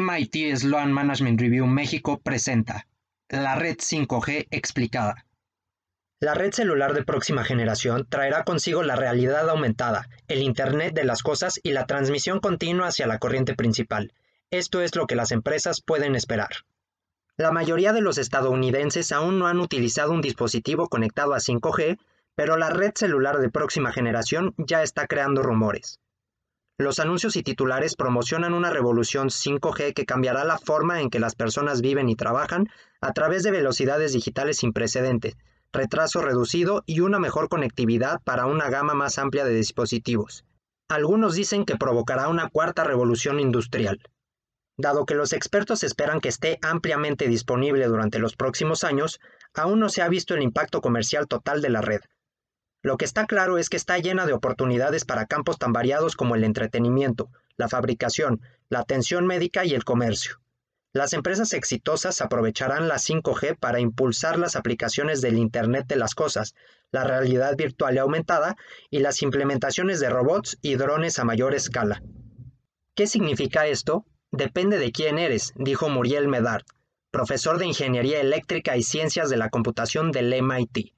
MIT Sloan Management Review México presenta la red 5G explicada. La red celular de próxima generación traerá consigo la realidad aumentada, el Internet de las cosas y la transmisión continua hacia la corriente principal. Esto es lo que las empresas pueden esperar. La mayoría de los estadounidenses aún no han utilizado un dispositivo conectado a 5G, pero la red celular de próxima generación ya está creando rumores. Los anuncios y titulares promocionan una revolución 5G que cambiará la forma en que las personas viven y trabajan a través de velocidades digitales sin precedentes, retraso reducido y una mejor conectividad para una gama más amplia de dispositivos. Algunos dicen que provocará una cuarta revolución industrial. Dado que los expertos esperan que esté ampliamente disponible durante los próximos años, aún no se ha visto el impacto comercial total de la red, lo que está claro es que está llena de oportunidades para campos tan variados como el entretenimiento, la fabricación, la atención médica y el comercio. Las empresas exitosas aprovecharán la 5G para impulsar las aplicaciones del Internet de las Cosas, la realidad virtual y aumentada y las implementaciones de robots y drones a mayor escala. ¿Qué significa esto? Depende de quién eres, dijo Muriel Medard, profesor de Ingeniería Eléctrica y Ciencias de la Computación del MIT.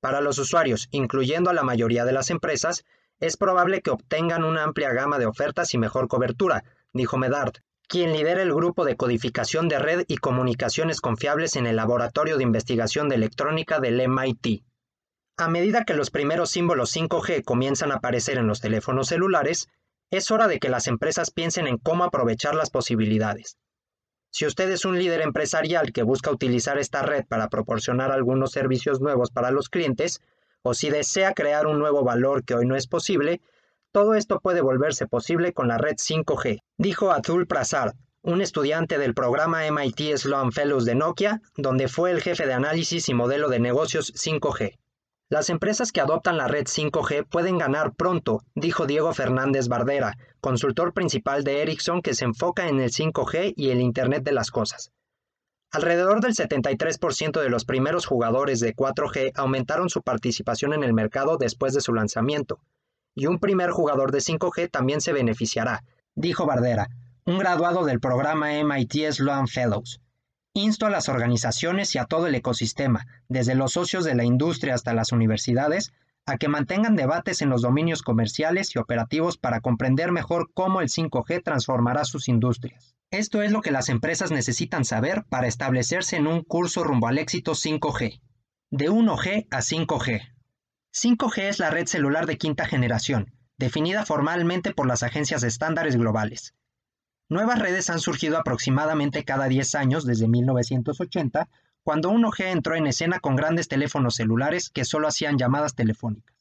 Para los usuarios, incluyendo a la mayoría de las empresas, es probable que obtengan una amplia gama de ofertas y mejor cobertura, dijo Medard, quien lidera el grupo de codificación de red y comunicaciones confiables en el Laboratorio de Investigación de Electrónica del MIT. A medida que los primeros símbolos 5G comienzan a aparecer en los teléfonos celulares, es hora de que las empresas piensen en cómo aprovechar las posibilidades. Si usted es un líder empresarial que busca utilizar esta red para proporcionar algunos servicios nuevos para los clientes, o si desea crear un nuevo valor que hoy no es posible, todo esto puede volverse posible con la red 5G, dijo Atul Prasad, un estudiante del programa MIT Sloan Fellows de Nokia, donde fue el jefe de análisis y modelo de negocios 5G. Las empresas que adoptan la red 5G pueden ganar pronto, dijo Diego Fernández Bardera, consultor principal de Ericsson que se enfoca en el 5G y el Internet de las Cosas. Alrededor del 73% de los primeros jugadores de 4G aumentaron su participación en el mercado después de su lanzamiento, y un primer jugador de 5G también se beneficiará, dijo Bardera, un graduado del programa MIT Sloan Fellows. Insto a las organizaciones y a todo el ecosistema, desde los socios de la industria hasta las universidades, a que mantengan debates en los dominios comerciales y operativos para comprender mejor cómo el 5G transformará sus industrias. Esto es lo que las empresas necesitan saber para establecerse en un curso rumbo al éxito 5G. De 1G a 5G. 5G es la red celular de quinta generación, definida formalmente por las agencias de estándares globales. Nuevas redes han surgido aproximadamente cada 10 años desde 1980, cuando 1G entró en escena con grandes teléfonos celulares que solo hacían llamadas telefónicas.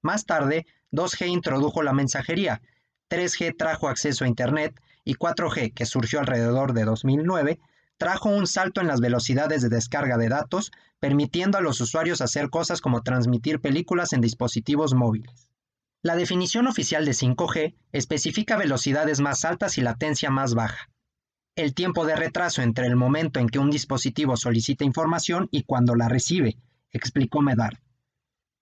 Más tarde, 2G introdujo la mensajería, 3G trajo acceso a Internet y 4G, que surgió alrededor de 2009, trajo un salto en las velocidades de descarga de datos, permitiendo a los usuarios hacer cosas como transmitir películas en dispositivos móviles. La definición oficial de 5G especifica velocidades más altas y latencia más baja. El tiempo de retraso entre el momento en que un dispositivo solicita información y cuando la recibe, explicó Medard.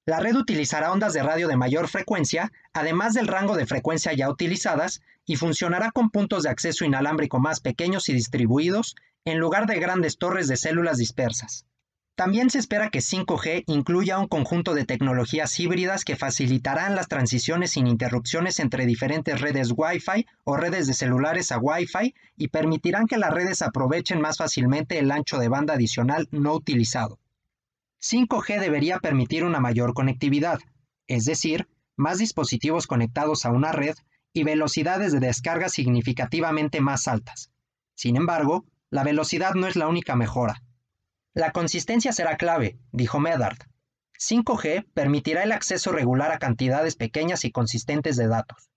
La red utilizará ondas de radio de mayor frecuencia, además del rango de frecuencia ya utilizadas, y funcionará con puntos de acceso inalámbrico más pequeños y distribuidos, en lugar de grandes torres de células dispersas. También se espera que 5G incluya un conjunto de tecnologías híbridas que facilitarán las transiciones sin interrupciones entre diferentes redes Wi-Fi o redes de celulares a Wi-Fi y permitirán que las redes aprovechen más fácilmente el ancho de banda adicional no utilizado. 5G debería permitir una mayor conectividad, es decir, más dispositivos conectados a una red y velocidades de descarga significativamente más altas. Sin embargo, la velocidad no es la única mejora. La consistencia será clave, dijo Medard. 5G permitirá el acceso regular a cantidades pequeñas y consistentes de datos.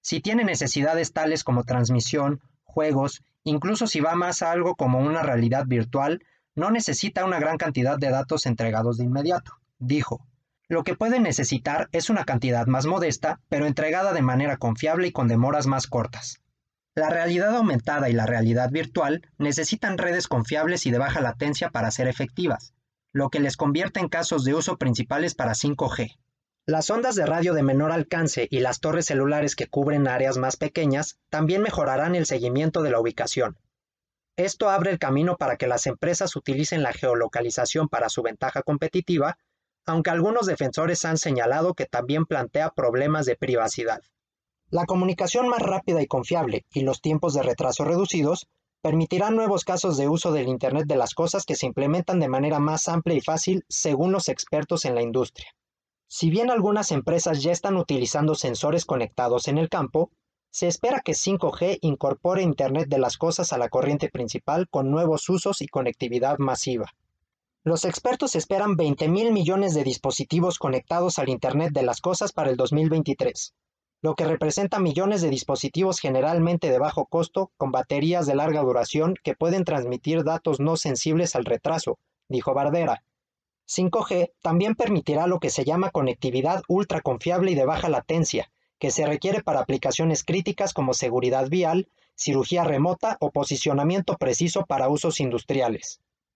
Si tiene necesidades tales como transmisión, juegos, incluso si va más a algo como una realidad virtual, no necesita una gran cantidad de datos entregados de inmediato, dijo. Lo que puede necesitar es una cantidad más modesta, pero entregada de manera confiable y con demoras más cortas. La realidad aumentada y la realidad virtual necesitan redes confiables y de baja latencia para ser efectivas, lo que les convierte en casos de uso principales para 5G. Las ondas de radio de menor alcance y las torres celulares que cubren áreas más pequeñas también mejorarán el seguimiento de la ubicación. Esto abre el camino para que las empresas utilicen la geolocalización para su ventaja competitiva, aunque algunos defensores han señalado que también plantea problemas de privacidad. La comunicación más rápida y confiable y los tiempos de retraso reducidos permitirán nuevos casos de uso del Internet de las Cosas que se implementan de manera más amplia y fácil según los expertos en la industria. Si bien algunas empresas ya están utilizando sensores conectados en el campo, se espera que 5G incorpore Internet de las Cosas a la corriente principal con nuevos usos y conectividad masiva. Los expertos esperan 20 mil millones de dispositivos conectados al Internet de las Cosas para el 2023, lo que representa millones de dispositivos generalmente de bajo costo con baterías de larga duración que pueden transmitir datos no sensibles al retraso, dijo Bardera, 5G también permitirá lo que se llama conectividad ultra confiable y de baja latencia, que se requiere para aplicaciones críticas como seguridad vial, cirugía remota o posicionamiento preciso para usos industriales.